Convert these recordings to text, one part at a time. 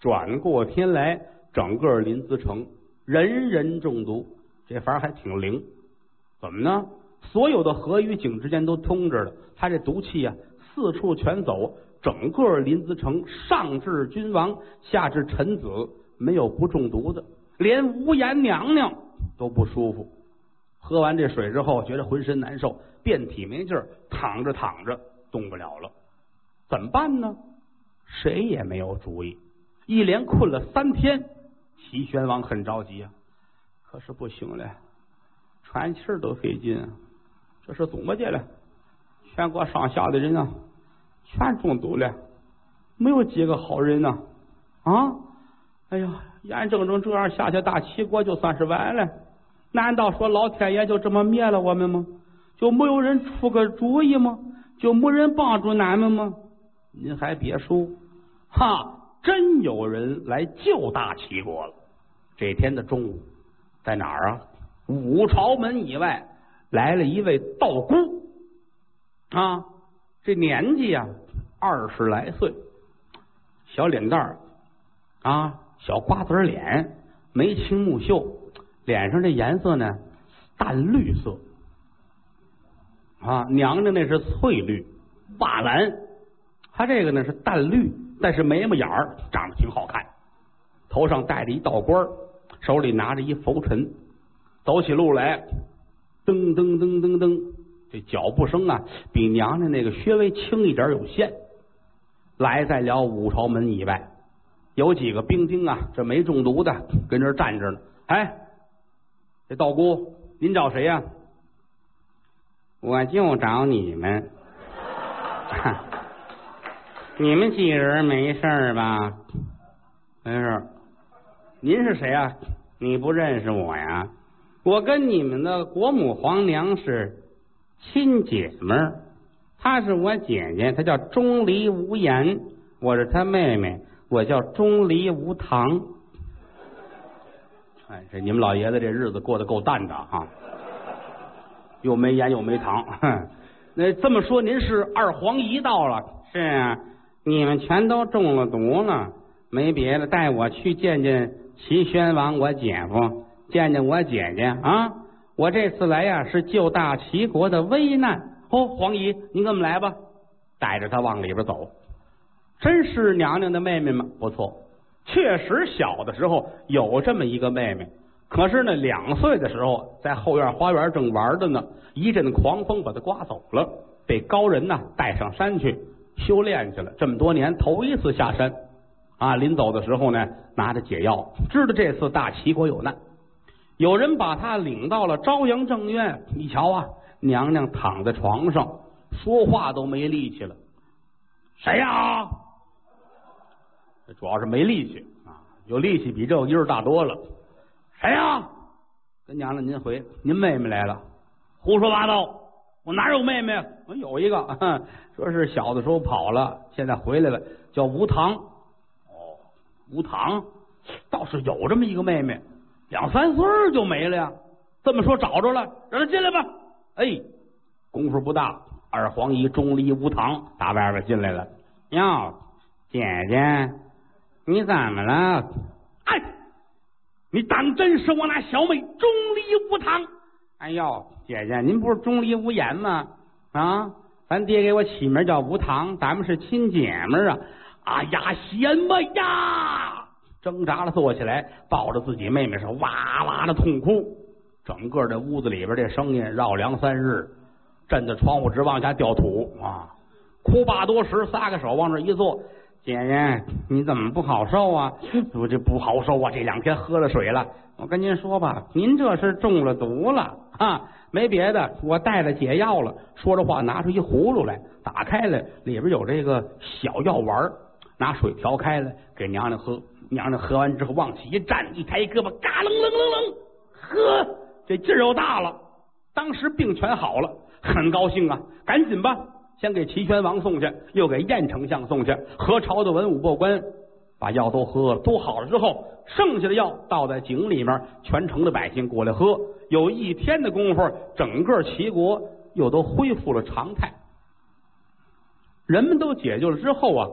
转过天来，整个临淄城人人中毒，这法儿还挺灵。怎么呢？所有的河与井之间都通着的，他这毒气啊，四处全走，整个临淄城上至君王，下至臣子，没有不中毒的，连无颜娘娘都不舒服。喝完这水之后，觉得浑身难受，遍体没劲儿，躺着躺着动不了了，怎么办呢？谁也没有主意。一连困了三天，齐宣王很着急啊，可是不行了，喘气儿都费劲啊。这是怎么的了？全国上下的人啊，全中毒了，没有几个好人呐！啊，哎呀，眼睁睁这样下去，大齐国就算是完了。难道说老天爷就这么灭了我们吗？就没有人出个主意吗？就没人帮助俺们吗？您还别说，哈，真有人来救大齐国了。这天的中午，在哪儿啊？五朝门以外。来了一位道姑啊，这年纪呀二十来岁，小脸蛋儿啊，小瓜子脸，眉清目秀，脸上这颜色呢淡绿色啊，娘娘那是翠绿瓦蓝，他这个呢是淡绿，但是眉毛眼儿长得挺好看，头上戴着一道冠，手里拿着一拂尘，走起路来。噔噔噔噔噔，这脚步声啊，比娘娘那个稍微轻一点有限。来在了五朝门以外，有几个兵丁啊，这没中毒的跟这站着呢。哎，这道姑，您找谁呀？我就找你们。你们几人没事吧？没事。您是谁啊？你不认识我呀？我跟你们的国母皇娘是亲姐们儿，她是我姐姐，她叫钟离无言，我是她妹妹，我叫钟离无糖。哎，这你们老爷子这日子过得够淡的哈，又没盐又没糖。哼 那这么说，您是二皇姨到了？是啊，你们全都中了毒了，没别的，带我去见见齐宣王，我姐夫。见见我姐姐啊！我这次来呀，是救大齐国的危难。哦，黄姨，您跟我们来吧，带着她往里边走。真是娘娘的妹妹吗？不错，确实小的时候有这么一个妹妹。可是呢，两岁的时候在后院花园正玩着呢，一阵狂风把她刮走了，被高人呢带上山去修炼去了。这么多年头一次下山啊！临走的时候呢，拿着解药，知道这次大齐国有难。有人把他领到了朝阳正院，你瞧啊，娘娘躺在床上，说话都没力气了。谁呀？主要是没力气啊，有力气比这个音儿大多了。谁呀？跟娘娘您回，您妹妹来了。胡说八道！我哪有妹妹？我有一个，说是小的时候跑了，现在回来了，叫吴糖。哦，吴糖倒是有这么一个妹妹。两三岁就没了呀！这么说找着了，让他进来吧。哎，功夫不大，二皇姨钟离吴堂打外边进来了。哟，姐姐，你怎么了？哎，你当真是我那小妹钟离吴堂？哎呦，姐姐，您不是钟离无言吗？啊，咱爹给我起名叫无堂，咱们是亲姐们啊！哎呀，什么呀？挣扎着坐起来，抱着自己妹妹是哇哇的痛哭。整个这屋子里边这声音绕梁三日，震得窗户直往下掉土啊！哭罢多时，撒个手往这一坐，姐姐你怎么不好受啊？我这不好受啊！这两天喝了水了。我跟您说吧，您这是中了毒了啊！没别的，我带了解药了。说着话，拿出一葫芦来，打开了，里边有这个小药丸，拿水调开了，给娘娘喝。娘娘喝完之后，往起一站，一抬胳膊，嘎楞楞楞楞，呵，这劲儿又大了。当时病全好了，很高兴啊！赶紧吧，先给齐宣王送去，又给燕丞相送去。何朝的文武百官把药都喝了，都好了之后，剩下的药倒在井里面，全城的百姓过来喝。有一天的功夫，整个齐国又都恢复了常态。人们都解救了之后啊，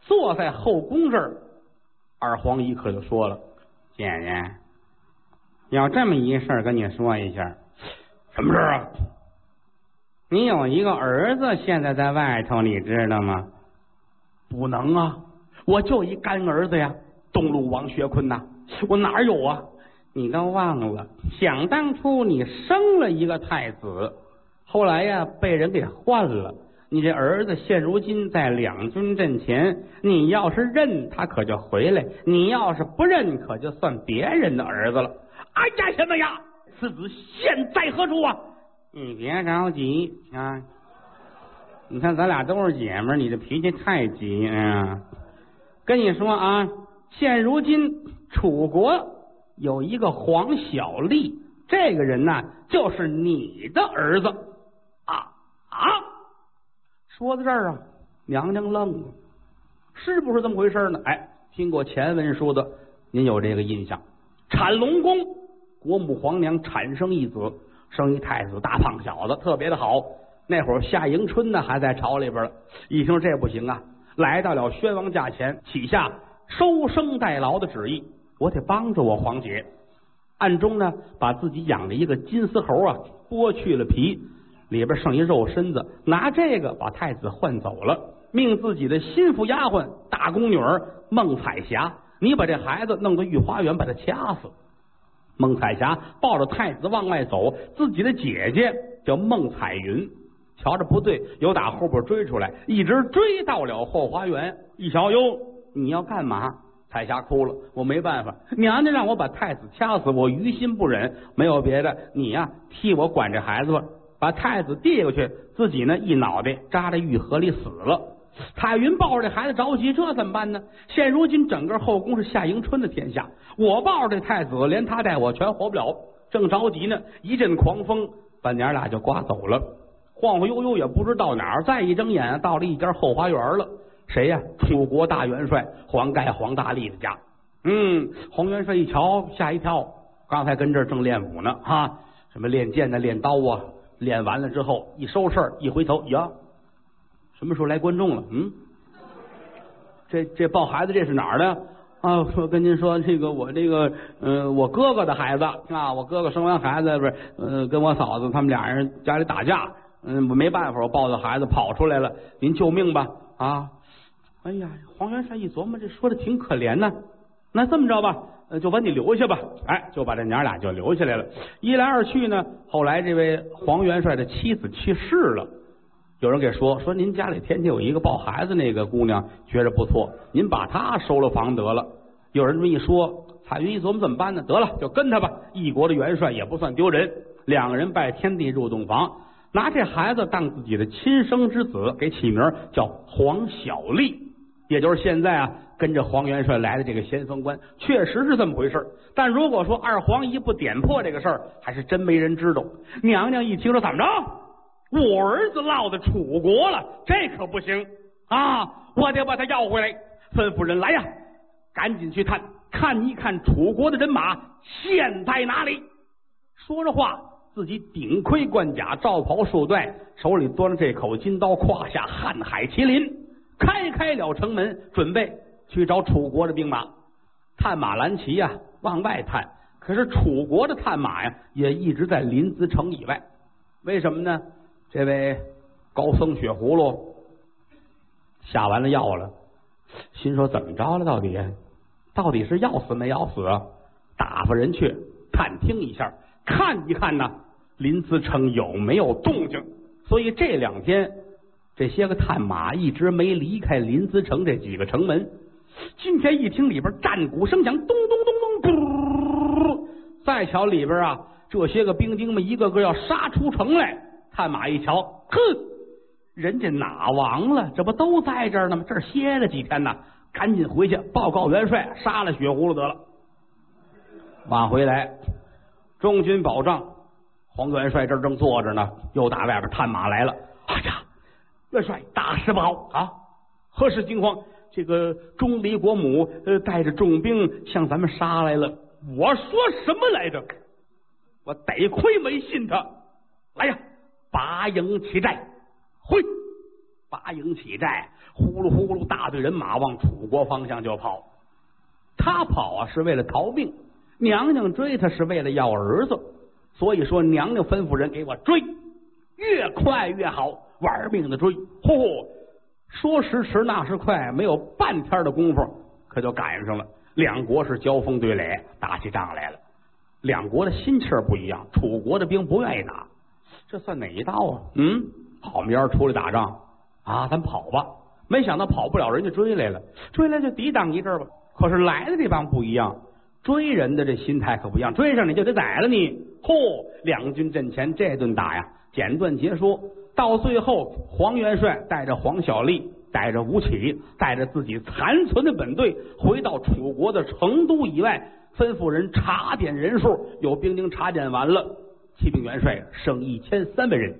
坐在后宫这儿。二皇一可就说了：“姐姐，有这么一事儿跟你说一下。什么事儿啊？你有一个儿子，现在在外头，你知道吗？不能啊！我就一干儿子呀，东路王学坤呐，我哪有啊？你都忘了，想当初你生了一个太子，后来呀被人给换了。你这儿子现如今在两军阵前，你要是认他，可就回来；你要是不认，可就算别人的儿子了。哎呀，什么呀？此子现在何处啊？你别着急啊！你看咱俩都是姐们儿，你这脾气太急啊！跟你说啊，现如今楚国有一个黄小丽，这个人呢，就是你的儿子啊啊！说到这儿啊，娘娘愣了，是不是这么回事呢？哎，听过前文书的，您有这个印象？产龙宫国母皇娘产生一子，生一太子，大胖小子，特别的好。那会儿夏迎春呢还在朝里边了，一听这不行啊，来到了宣王驾前，起下收生代劳的旨意，我得帮着我皇姐。暗中呢，把自己养的一个金丝猴啊剥去了皮，里边剩一肉身子，拿这个把太子换走了，命自己的心腹丫鬟大宫女儿孟彩霞，你把这孩子弄到御花园，把他掐死。孟彩霞抱着太子往外走，自己的姐姐叫孟彩云。瞧着不对，又打后边追出来，一直追到了后花园。一瞧，哟，你要干嘛？彩霞哭了，我没办法，娘娘让我把太子掐死，我于心不忍。没有别的，你呀，替我管这孩子吧。把太子递过去，自己呢一脑袋扎在玉河里死了。彩云抱着这孩子着急，这怎么办呢？现如今整个后宫是夏迎春的天下，我抱着这太子，连他带我全活不了。正着急呢，一阵狂风把娘俩就刮走了。晃晃悠悠也不知到哪儿，再一睁眼到了一家后花园了。谁呀？楚国大元帅黄盖、黄大力的家。嗯，黄元帅一瞧吓一跳，刚才跟这儿正练武呢，哈，什么练剑呢、练刀啊，练完了之后一收事儿，一回头呀，什么时候来观众了？嗯，这这抱孩子这是哪儿的啊？说跟您说，这个我这个嗯，我哥哥的孩子啊，我哥哥生完孩子不是呃，跟我嫂子他们俩人家里打架。嗯，我没办法，我抱着孩子跑出来了，您救命吧！啊，哎呀，黄元帅一琢磨，这说的挺可怜呢。那这么着吧，就把你留下吧。哎，就把这娘俩就留下来了。一来二去呢，后来这位黄元帅的妻子去世了，有人给说说您家里天天有一个抱孩子那个姑娘，觉着不错，您把她收了房得了。有人这么一说，彩云一琢磨怎么办呢？得了，就跟他吧。一国的元帅也不算丢人。两个人拜天地入洞房。拿这孩子当自己的亲生之子，给起名叫黄小丽，也就是现在啊跟着黄元帅来的这个先锋官，确实是这么回事但如果说二黄一不点破这个事儿，还是真没人知道。娘娘一听说怎么着，我儿子落在楚国了，这可不行啊！我得把他要回来。吩咐人来呀，赶紧去探看一看楚国的人马现在哪里。说着话。自己顶盔贯甲，罩袍束带，手里端着这口金刀，胯下瀚海麒麟，开开了城门，准备去找楚国的兵马。探马兰旗呀，往外探。可是楚国的探马呀，也一直在临淄城以外。为什么呢？这位高僧血葫芦下完了药了，心说怎么着了？到底到底是要死没要死？打发人去探听一下，看一看呢。临淄城有没有动静？所以这两天这些个探马一直没离开临淄城这几个城门。今天一听里边战鼓声响，咚咚咚咚，嘟！再瞧里边啊，这些个兵丁们一个个要杀出城来。探马一瞧，哼，人家哪亡了？这不都在这儿呢吗？这儿歇了几天呢，赶紧回去报告元帅，杀了血葫芦得了。往回来，中军保障。黄元帅这儿正坐着呢，又打外边探马来了。哎呀，元帅，大事不好啊！何事惊慌？这个钟离国母呃带着重兵向咱们杀来了。我说什么来着？我得亏没信他。来呀，拔营起寨！回，拔营起寨！呼噜呼噜，大队人马往楚国方向就跑。他跑啊是为了逃命，娘娘追他是为了要儿子。所以说，娘娘吩咐人给我追，越快越好，玩命的追。嚯，说时迟，那时快，没有半天的功夫，可就赶上了。两国是交锋对垒，打起仗来了。两国的心气儿不一样，楚国的兵不愿意打，这算哪一道啊？嗯，好明儿出来打仗啊，咱跑吧。没想到跑不了，人家追来了，追来就抵挡一阵吧。可是来的这帮不一样，追人的这心态可不一样，追上你就得宰了你。嚯，两军阵前这顿打呀，简短截说，到最后，黄元帅带着黄小丽，带着吴起，带着自己残存的本队，回到楚国的成都以外。吩咐人查点人数，有兵丁查点完了，启禀元帅，剩一千三百人。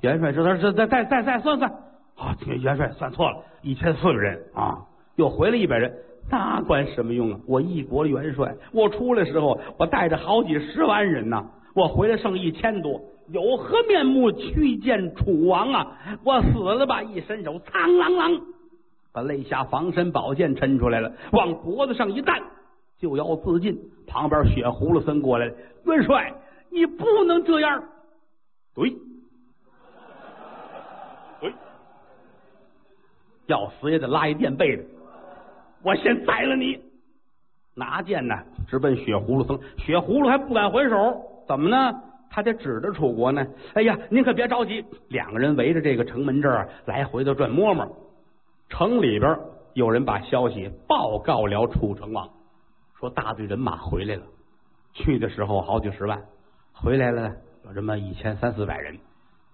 元帅说：“他说再再再再算算，啊，元帅算错了，一千四百人啊，又回来一百人，那管什么用啊？我一国元帅，我出来时候我带着好几十万人呐，我回来剩一千多，有何面目去见楚王啊？我死了吧！一伸手，苍啷啷。”把肋下防身宝剑抻出来了，往脖子上一担，就要自尽。旁边血葫芦僧过来了，元帅，你不能这样。对，对，要死也得拉一垫背的。我先宰了你。拿剑呢，直奔血葫芦僧。血葫芦还不敢还手，怎么呢？他得指着楚国呢。哎呀，您可别着急。两个人围着这个城门这儿来回的转摸摸。城里边有人把消息报告了楚成王，说大队人马回来了。去的时候好几十万，回来了有这么一千三四百人。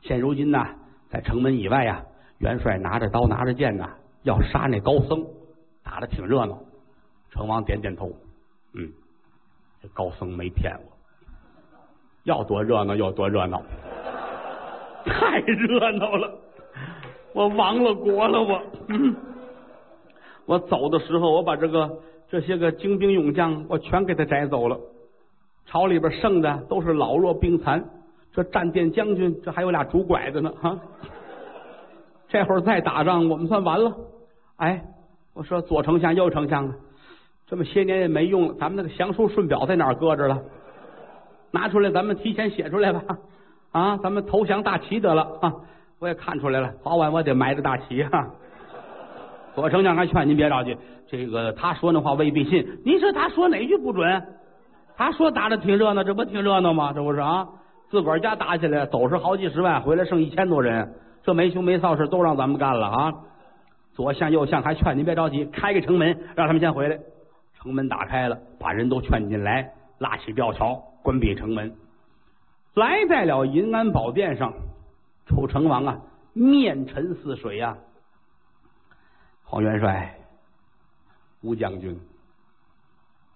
现如今呢，在城门以外呀，元帅拿着刀拿着剑呢，要杀那高僧，打的挺热闹。成王点点头，嗯，这高僧没骗我，要多热闹有多热闹，太热闹了。我亡了国了，我，我走的时候，我把这个这些个精兵勇将，我全给他摘走了。朝里边剩的都是老弱病残，这战殿将军这还有俩拄拐的呢，哈。这会儿再打仗，我们算完了。哎，我说左丞相、右丞相，这么些年也没用了，咱们那个降书顺表在哪儿搁着了？拿出来，咱们提前写出来吧。啊，咱们投降大齐得了啊。我也看出来了，早晚我得埋着大旗哈。左丞相还劝您别着急，这个他说那话未必信。您说他说哪句不准？他说打的挺热闹，这不挺热闹吗？这不是啊？自个儿家打起来，走是好几十万，回来剩一千多人，这没羞没臊事都让咱们干了啊！左相右相还劝您别着急，开个城门，让他们先回来。城门打开了，把人都劝进来，拉起吊桥，关闭城门，来在了银安宝殿上。楚成王啊，面沉似水呀！黄元帅、吴将军、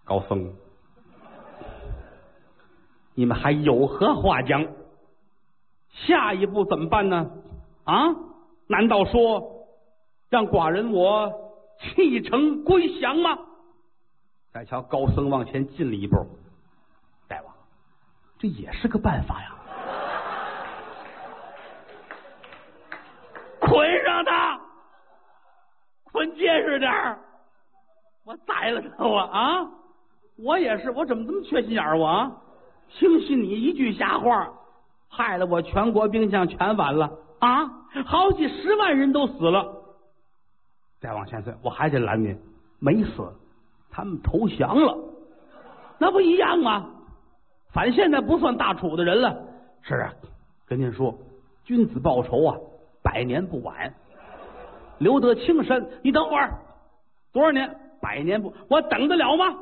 高僧，你们还有何话讲？下一步怎么办呢？啊？难道说让寡人我弃城归降吗？再瞧高僧往前进了一步，大王，这也是个办法呀！捆上他，结实点。我宰了他，我啊！我也是，我怎么这么缺心眼儿？我啊，听信你一句瞎话，害了我全国兵将全完了啊！好几十万人都死了。再往前走，我还得拦您，没死，他们投降了，那不一样吗？反现在不算大楚的人了。是啊，跟您说，君子报仇啊！百年不晚，留得青山。你等会儿，多少年？百年不，我等得了吗？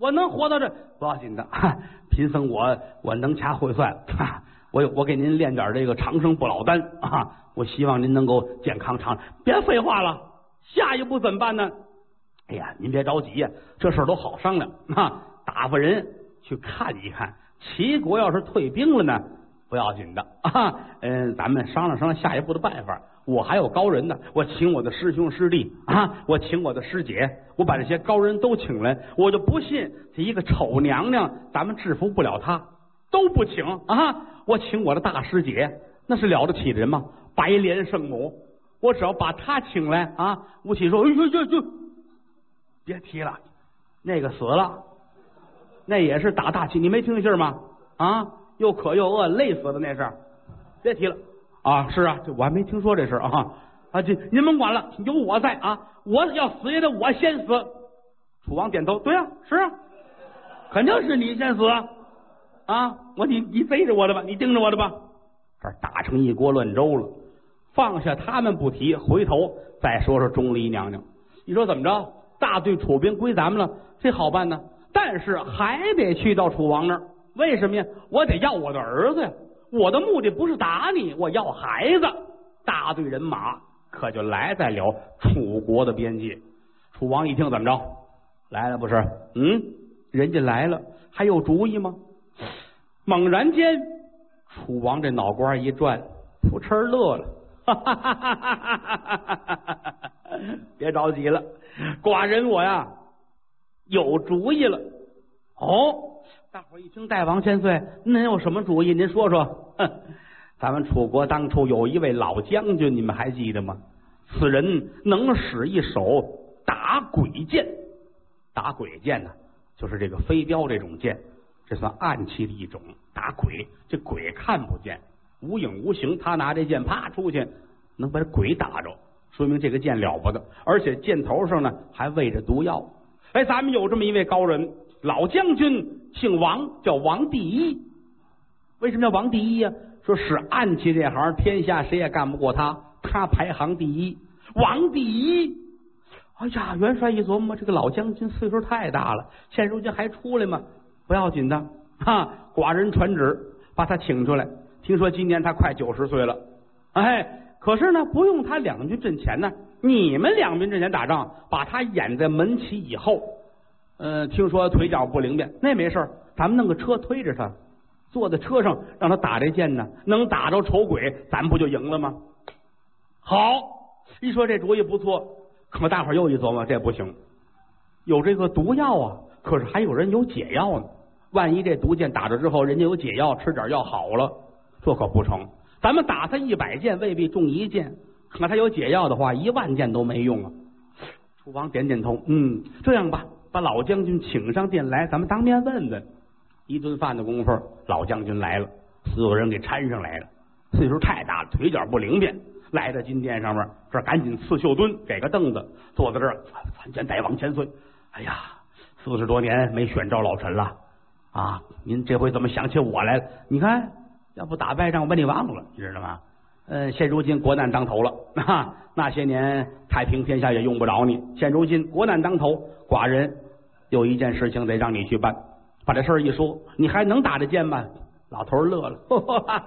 我能活到这？不要紧的，哈 贫僧我我能掐会算，哈 我我给您练点这个长生不老丹啊！我希望您能够健康长。别废话了，下一步怎么办呢？哎呀，您别着急呀，这事儿都好商量啊！打发人去看一看，齐国要是退兵了呢？不要紧的啊，嗯，咱们商量商量下一步的办法。我还有高人呢，我请我的师兄师弟啊，我请我的师姐，我把这些高人都请来，我就不信这一个丑娘娘咱们制服不了她，都不请啊！我请我的大师姐，那是了得起的人吗？白莲圣母，我只要把她请来啊！吴起说：“哎呦呦呦，别提了，那个死了，那也是打大旗，你没听信吗？啊，又渴又饿，累死的那是。别提了啊！是啊，这我还没听说这事啊啊！这您甭管了，有我在啊！我要死也得我先死。楚王点头，对啊，是啊，肯定是你先死啊！我你你背着我的吧，你盯着我的吧。这打成一锅乱粥了。放下他们不提，回头再说说钟离娘娘。你说怎么着？大队楚兵归咱们了，这好办呢。但是还得去到楚王那儿，为什么呀？我得要我的儿子呀。我的目的不是打你，我要孩子。大队人马可就来在了楚国的边界。楚王一听，怎么着？来了不是？嗯，人家来了，还有主意吗？猛然间，楚王这脑瓜一转，扑哧乐了。哈哈哈哈哈哈！别着急了，寡人我呀有主意了。哦。大伙一听，大王千岁，您有什么主意？您说说。哼，咱们楚国当初有一位老将军，你们还记得吗？此人能使一手打鬼剑，打鬼剑呢，就是这个飞镖这种剑，这算暗器的一种。打鬼，这鬼看不见，无影无形，他拿这剑啪出去，能把这鬼打着，说明这个剑了不得。而且剑头上呢还喂着毒药。哎，咱们有这么一位高人。老将军姓王，叫王第一。为什么叫王第一呀？说使暗器这行，天下谁也干不过他，他排行第一。王第一。哎呀，元帅一琢磨，这个老将军岁数太大了，现如今还出来吗？不要紧的，哈，寡人传旨把他请出来。听说今年他快九十岁了，哎，可是呢，不用他两军阵前呢，你们两军阵前打仗，把他掩在门旗以后。嗯，听说腿脚不灵便，那没事咱们弄个车推着他，坐在车上让他打这箭呢，能打着丑鬼，咱不就赢了吗？好，一说这主意不错，可大伙又一琢磨，这不行，有这个毒药啊，可是还有人有解药呢，万一这毒箭打着之后，人家有解药，吃点药好了，这可不成。咱们打他一百箭，未必中一箭，可他有解药的话，一万箭都没用啊。楚王点点头，嗯，这样吧。把老将军请上殿来，咱们当面问问。一顿饭的功夫，老将军来了，所有人给搀上来了。岁数太大了，腿脚不灵便，来到金殿上面，这赶紧刺绣墩，给个凳子，坐在这儿参见大王千岁。哎呀，四十多年没选召老臣了啊！您这回怎么想起我来了？你看，要不打败仗，我把你忘了，你知道吗？呃，现如今国难当头了，啊，那些年太平天下也用不着你。现如今国难当头，寡人。有一件事情得让你去办，把这事儿一说，你还能打这剑吗？老头乐了，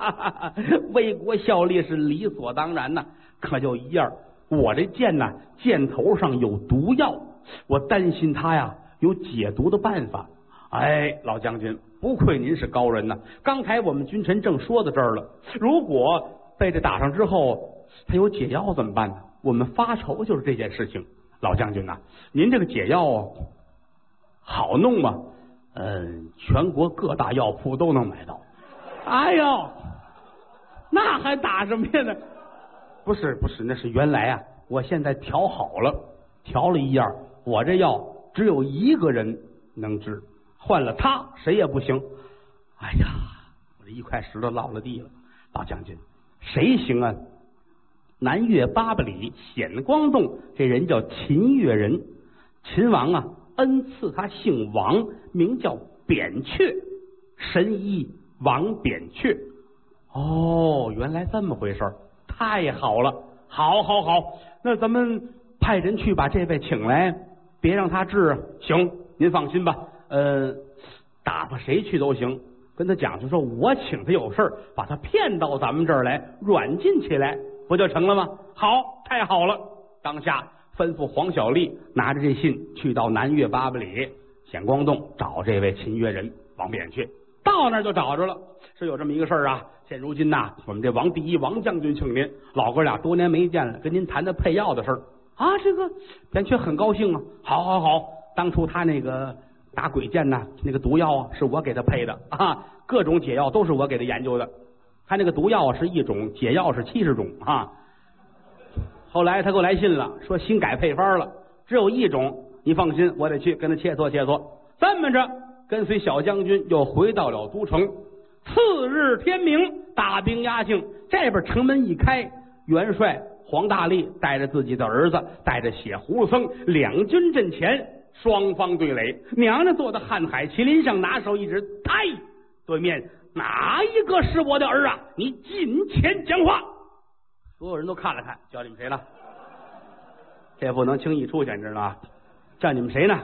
为国效力是理所当然呐。可就一样，我这剑呢，剑头上有毒药，我担心他呀有解毒的办法。哎，老将军，不愧您是高人呐！刚才我们君臣正说到这儿了，如果被这打上之后，他有解药怎么办呢？我们发愁就是这件事情。老将军呐，您这个解药。好弄吗？嗯，全国各大药铺都能买到。哎呦，那还打什么呀呢？不是不是，那是原来啊，我现在调好了，调了一样，我这药只有一个人能治，换了他谁也不行。哎呀，我这一块石头落了地了，老将军，谁行啊？南岳八百里显光洞，这人叫秦越人，秦王啊。恩赐他姓王，名叫扁鹊，神医王扁鹊。哦，原来这么回事太好了，好，好，好，那咱们派人去把这位请来，别让他治。行，您放心吧。呃，打发谁去都行，跟他讲，就说我请他有事把他骗到咱们这儿来，软禁起来，不就成了吗？好，太好了，当下。吩咐黄小丽拿着这信去到南岳八百里显光洞找这位秦越人王扁鹊，到那儿就找着了。是有这么一个事儿啊！现如今呐，我们这王第一王将军请您，老哥俩多年没见了，跟您谈谈配药的事儿啊。这个扁鹊很高兴啊，好好好，当初他那个打鬼剑呐，那个毒药啊，是我给他配的啊，各种解药都是我给他研究的。他那个毒药是一种，解药是七十种啊。后来他给我来信了，说新改配方了，只有一种你放心，我得去跟他切磋切磋。这么着，跟随小将军又回到了都城。次日天明，大兵压境，这边城门一开，元帅黄大力带着自己的儿子，带着血葫芦僧，两军阵前，双方对垒。娘娘坐在瀚海麒麟上，拿手一指，太对面哪一个是我的儿啊？你近前讲话。所有人都看了看，叫你们谁了？这不能轻易出去，你知道吗？叫你们谁呢？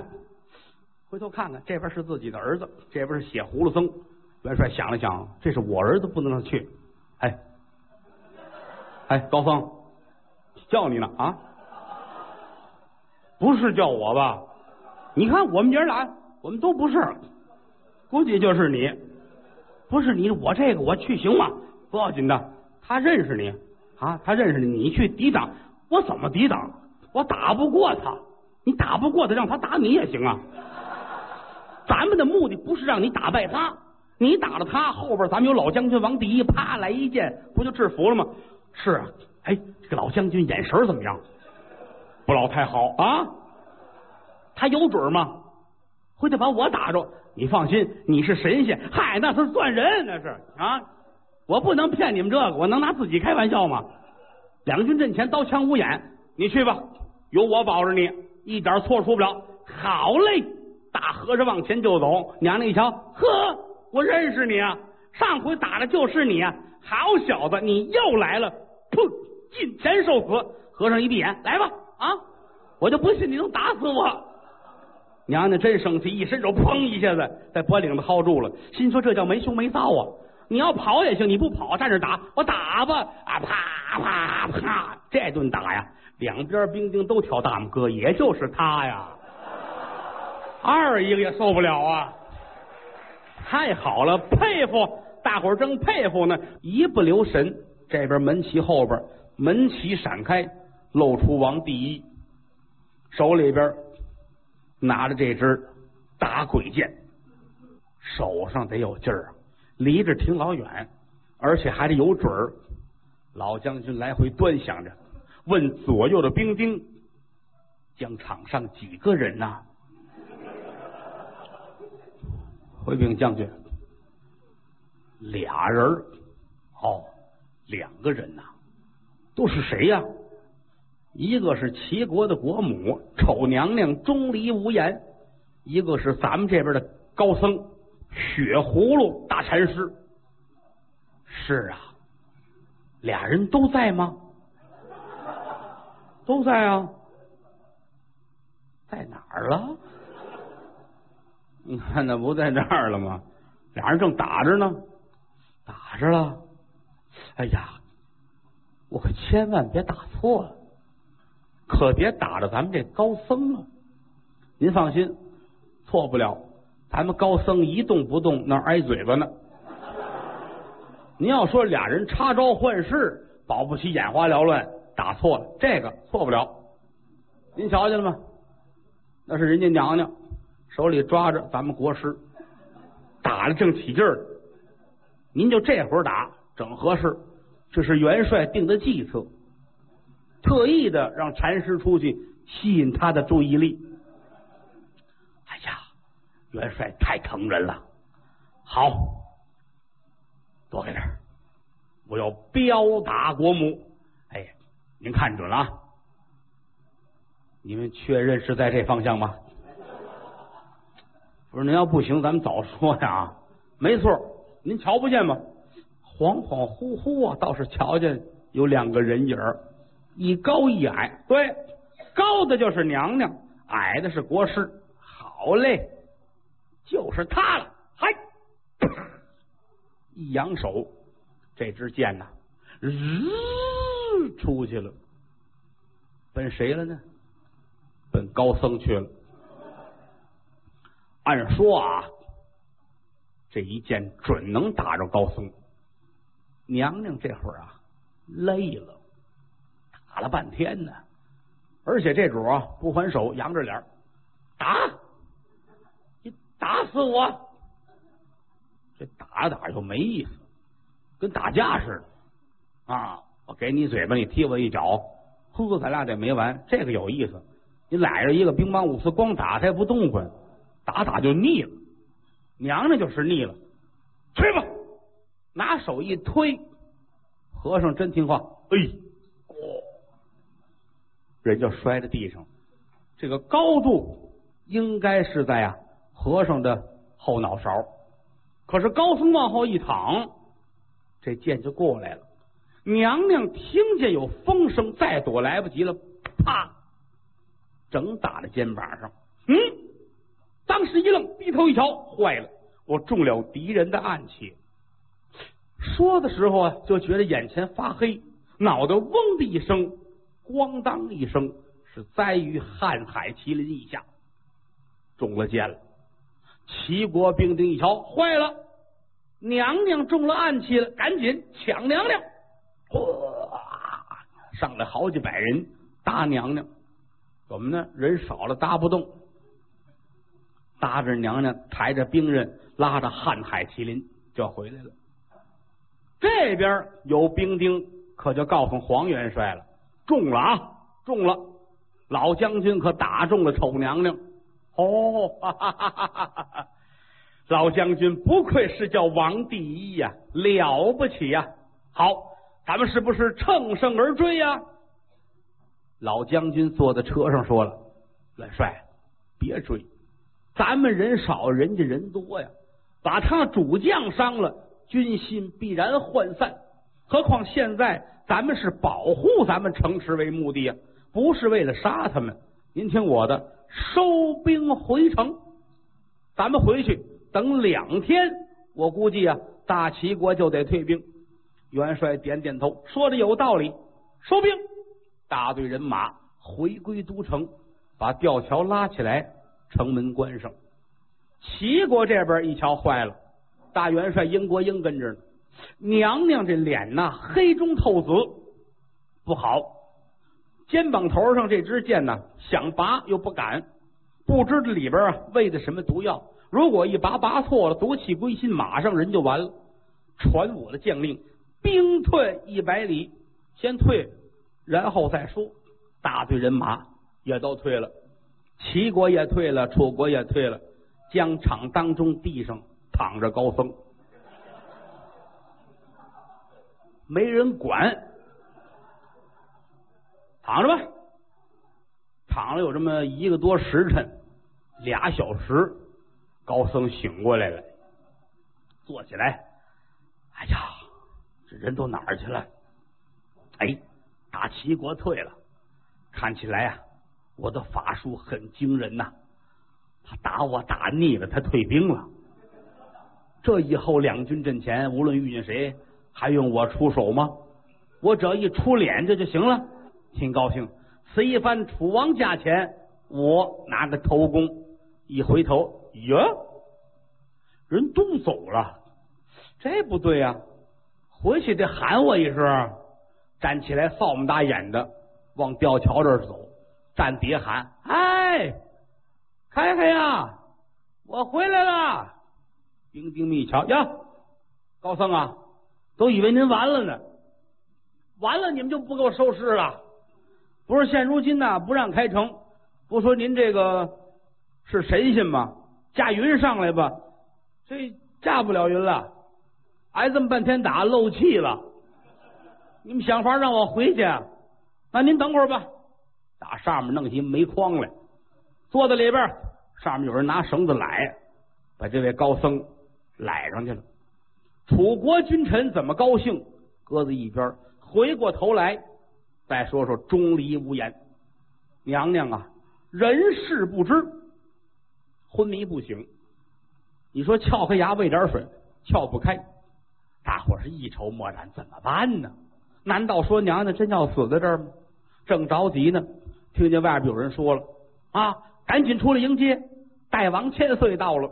回头看看，这边是自己的儿子，这边是血葫芦僧。元帅想了想，这是我儿子，不能让他去。哎，哎，高峰，叫你呢啊？不是叫我吧？你看我们爷俩，我们都不是，估计就是你。不是你，我这个我去行吗？不要紧的，他认识你啊，他认识你，你去抵挡，我怎么抵挡？我打不过他，你打不过他，让他打你也行啊。咱们的目的不是让你打败他。你打了他，后边咱们有老将军王第一，啪来一剑，不就制服了吗？是啊，哎，这个老将军眼神怎么样？不老太好啊。他有准吗？回头把我打着，你放心，你是神仙，嗨，那是算人，那是啊。我不能骗你们这个，我能拿自己开玩笑吗？两军阵前刀枪无眼，你去吧，有我保着你，一点错出不了。好嘞，大和尚往前就走，娘娘一瞧，呵。我认识你啊，上回打的就是你啊！好小子，你又来了！砰，近前受死。和尚一闭眼，来吧啊！我就不信你能打死我。娘娘真生气，一伸手，砰一下子在脖领子薅住了，心说这叫没羞没臊啊！你要跑也行，你不跑站着打，我打吧！啊，啪啪啪，这顿打呀，两边兵丁都挑大拇哥，也就是他呀，二一个也受不了啊！太好了，佩服！大伙儿正佩服呢，一不留神，这边门旗后边门旗闪开，露出王第一手里边拿着这支打鬼剑，手上得有劲儿啊，离着挺老远，而且还得有准儿。老将军来回端详着，问左右的兵丁：“将场上几个人呐？” 回禀将军，俩人哦，两个人呐，都是谁呀？一个是齐国的国母丑娘娘钟离无言，一个是咱们这边的高僧血葫芦大禅师。是啊，俩人都在吗？都在啊，在哪儿了？你看，那不在这儿了吗？俩人正打着呢，打着了。哎呀，我可千万别打错了，可别打着咱们这高僧了。您放心，错不了。咱们高僧一动不动，那挨嘴巴呢。您要说俩人插招换式，保不齐眼花缭乱，打错了，这个错不了。您瞧见了吗？那是人家娘娘。手里抓着咱们国师，打的正起劲儿，您就这会儿打正合适。这是元帅定的计策，特意的让禅师出去吸引他的注意力。元帅太疼人了！好，躲开点我要彪打国母。哎，您看准了啊！你们确认是在这方向吗？不是您要不行，咱们早说呀！没错，您瞧不见吗？恍恍惚惚啊，倒是瞧见有两个人影儿，一高一矮。对，高的就是娘娘，矮的是国师。好嘞，就是他了！嗨，一扬手，这支箭呐，日出去了，奔谁了呢？奔高僧去了。按说啊，这一箭准能打着高僧。娘娘这会儿啊累了，打了半天呢，而且这主啊不还手，扬着脸打，打死我！这打打就没意思，跟打架似的啊！我给你嘴巴，你踢我一脚，呵，咱俩这没完。这个有意思，你揽着一个乒乓五四，光打他也不动换，打打就腻了。娘娘就是腻了，去吧，拿手一推，和尚真听话，哎，哦，人就摔在地上。这个高度应该是在啊和尚的后脑勺，可是高僧往后一躺，这剑就过来了。娘娘听见有风声，再躲来不及了，啪，整打在肩膀上。嗯，当时一愣，低头一瞧，坏了，我中了敌人的暗器。说的时候啊，就觉得眼前发黑，脑袋嗡的一声，咣当一声，是栽于瀚海麒麟以下，中了箭了。齐国兵丁一瞧，坏了，娘娘中了暗器了，赶紧抢娘娘。哗，上来好几百人搭娘娘，怎么呢？人少了搭不动，搭着娘娘，抬着兵刃，拉着瀚海麒麟就回来了。这边有兵丁，可就告诉黄元帅了：中了啊，中了！老将军可打中了丑娘娘。哦，哈哈哈哈哈哈！老将军不愧是叫王第一呀，了不起呀！好。咱们是不是乘胜而追呀？老将军坐在车上说了：“元帅，别追，咱们人少，人家人多呀，把他主将伤了，军心必然涣散。何况现在咱们是保护咱们城池为目的呀，不是为了杀他们。您听我的，收兵回城。咱们回去等两天，我估计啊，大齐国就得退兵。”元帅点点头，说的有道理。收兵，大队人马回归都城，把吊桥拉起来，城门关上。齐国这边一瞧，坏了，大元帅英国英跟着呢。娘娘这脸呐，黑中透紫，不好。肩膀头上这支箭呢，想拔又不敢，不知这里边啊喂的什么毒药。如果一拔拔错了，毒气归心，马上人就完了。传我的将令。兵退一百里，先退，然后再说。大队人马也都退了，齐国也退了，楚国也退了。疆场当中，地上躺着高僧，没人管，躺着吧。躺了有这么一个多时辰，俩小时，高僧醒过来了，坐起来，哎呀！这人都哪儿去了？哎，打齐国退了，看起来啊，我的法术很惊人呐。他打我打腻了，他退兵了。这以后两军阵前，无论遇见谁，还用我出手吗？我只要一出脸，这就行了。挺高兴，此一番楚王价钱，我拿个头功。一回头，哟，人都走了，这不对呀。回去得喊我一声，站起来，臊么大眼的往吊桥这儿走，站底喊：“哎，开开呀，我回来了！”兵丁们一瞧，呀，高僧啊，都以为您完了呢，完了你们就不给我收尸了？不是现如今呐，不让开城，不说您这个是神仙吗？驾云上来吧，这驾不了云了。挨这么半天打，漏气了。你们想法让我回去？那您等会儿吧。打上面弄起煤筐来，坐在里边，上面有人拿绳子揽，把这位高僧揽上去了。楚国君臣怎么高兴？搁在一边，回过头来再说说钟离无言。娘娘啊，人事不知，昏迷不醒。你说撬开牙喂点水，撬不开。大伙是一筹莫展，怎么办呢？难道说娘娘真要死在这儿吗？正着急呢，听见外边有人说了：“啊，赶紧出来迎接，大王千岁到了。”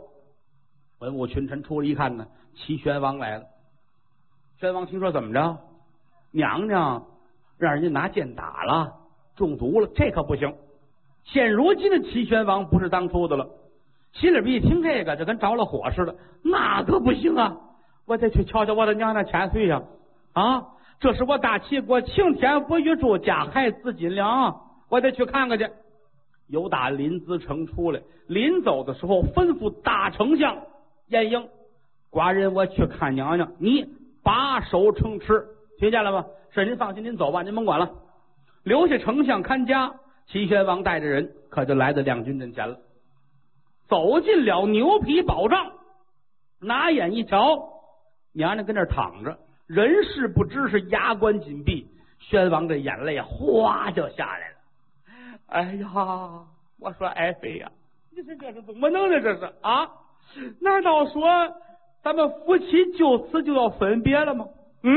文武群臣出来一看呢，齐宣王来了。宣王听说怎么着？娘娘让人家拿剑打了，中毒了，这可不行。现如今的齐宣王不是当初的了，心里边一听这个，就跟着了火似的，那可不行啊！我得去瞧瞧我的娘娘千岁呀！啊，这是我大齐国晴天福玉柱加害紫金梁，我得去看看去。由打临淄城出来，临走的时候吩咐大丞相晏婴：“寡人我去看娘娘，你把守城池，听见了吗？是您放心，您走吧，您甭管了。留下丞相看家。齐宣王带着人可就来到两军阵前了，走进了牛皮宝帐，拿眼一瞧，娘娘跟那躺着，人事不知，是牙关紧闭。宣王这眼泪哗就下来了。哎呀，我说爱妃呀，你说这是怎么弄的？这是啊？难道说咱们夫妻就此就要分别了吗？嗯，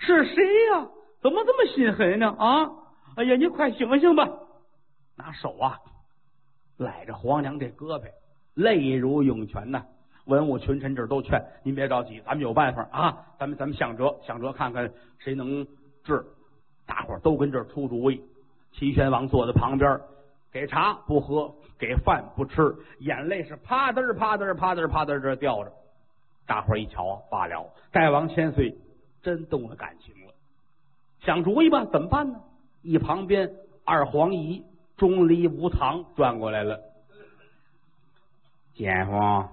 是谁呀？怎么这么心狠呢？啊？哎呀，你快醒醒吧！拿手啊，揽着皇娘这胳膊，泪如涌泉呐。文武群臣这都劝您别着急，咱们有办法啊！咱们咱们想辙想辙，看看谁能治。大伙都跟这儿出主意。齐宣王坐在旁边，给茶不喝，给饭不吃，眼泪是啪嗒啪嗒啪嗒啪嗒这掉着。大伙一瞧，罢了，代王千岁真动了感情了。想主意吧，怎么办呢？一旁边二黄姨钟离无堂转过来了，姐夫。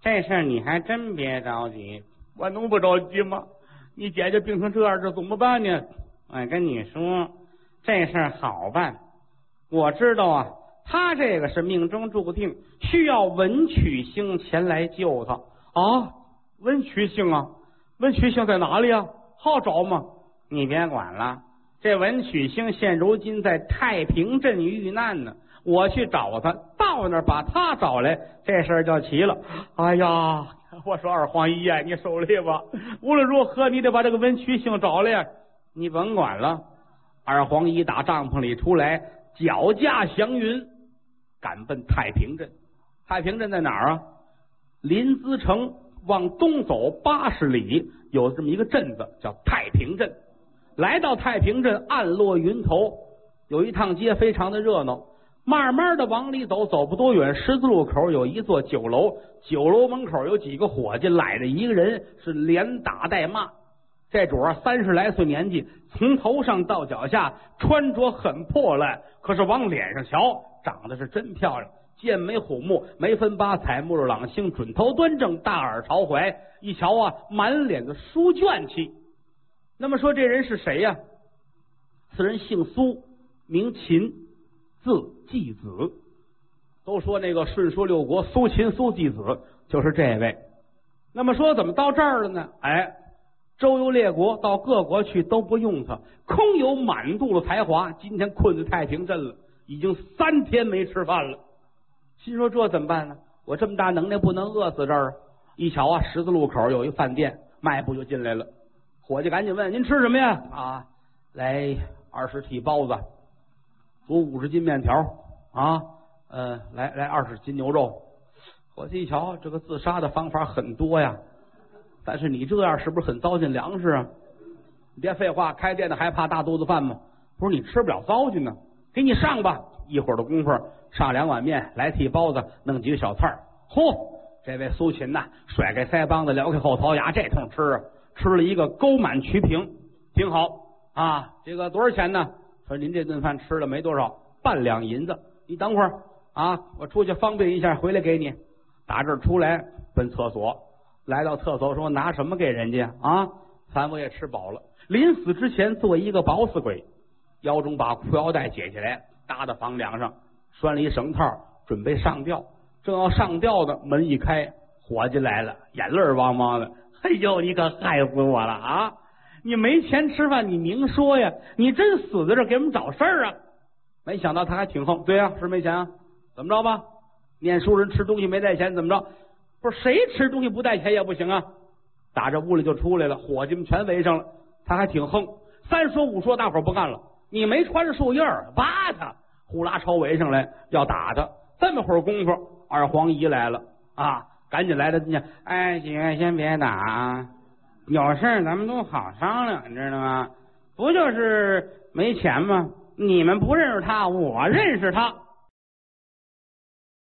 这事你还真别着急，我能不着急吗？你姐姐病成这样，这怎么办呢？我跟你说，这事好办。我知道啊，他这个是命中注定，需要文曲星前来救他啊。文曲星啊，文曲星在哪里啊？好找吗？你别管了，这文曲星现如今在太平镇遇难呢。我去找他，到那儿把他找来，这事儿就齐了。哎呀，我说二皇一呀，你受累吧。无论如何，你得把这个文曲星找来。你甭管了。二皇一打帐篷里出来，脚驾祥云，赶奔太平镇。太平镇在哪儿啊？临淄城往东走八十里，有这么一个镇子叫太平镇。来到太平镇，暗落云头，有一趟街，非常的热闹。慢慢的往里走，走不多远，十字路口有一座酒楼，酒楼门口有几个伙计揽着一个人，是连打带骂。这主儿三十来岁年纪，从头上到脚下穿着很破烂，可是往脸上瞧，长得是真漂亮，剑眉虎目，眉分八彩，目若朗星，准头端正，大耳朝怀，一瞧啊，满脸的书卷气。那么说这人是谁呀？此人姓苏，名秦。字季子，都说那个顺说六国苏秦苏季子就是这位。那么说怎么到这儿了呢？哎，周游列国到各国去都不用他，空有满肚子才华。今天困在太平镇了，已经三天没吃饭了。心说这怎么办呢？我这么大能耐不能饿死这儿。一瞧啊，十字路口有一饭店，迈步就进来了。伙计赶紧问：“您吃什么呀？”啊，来二十屉包子。煮五十斤面条啊，呃，来来二十斤牛肉。伙计一瞧，这个自杀的方法很多呀，但是你这样是不是很糟践粮食啊？你别废话，开店的还怕大肚子饭吗？不是你吃不了糟践呢，给你上吧。一会儿的功夫，上两碗面，来屉包子，弄几个小菜儿嚯，这位苏秦呐，甩开腮帮子，撩开后槽牙，这通吃啊，吃了一个沟满渠平，挺好啊。这个多少钱呢？说您这顿饭吃了没多少，半两银子。你等会儿啊，我出去方便一下，回来给你。打这儿出来奔厕所，来到厕所说拿什么给人家啊？饭我也吃饱了。临死之前做一个饱死鬼，腰中把裤腰带解下来，搭到房梁上，拴了一绳套，准备上吊。正要上吊的门一开，伙计来了，眼泪汪汪的。哎呦，你可害死我了啊！你没钱吃饭，你明说呀！你真死在这给我们找事儿啊！没想到他还挺横，对呀，是没钱啊？怎么着吧？念书人吃东西没带钱，怎么着？不是谁吃东西不带钱也不行啊！打这屋里就出来了，伙计们全围上了，他还挺横，三说五说，大伙不干了。你没穿树叶儿，扒他！呼啦朝围上来要打他。这么会儿功夫，二黄姨来了啊！赶紧来了，你哎，姐先别打。有事儿咱们都好商量，你知道吗？不就是没钱吗？你们不认识他，我认识他。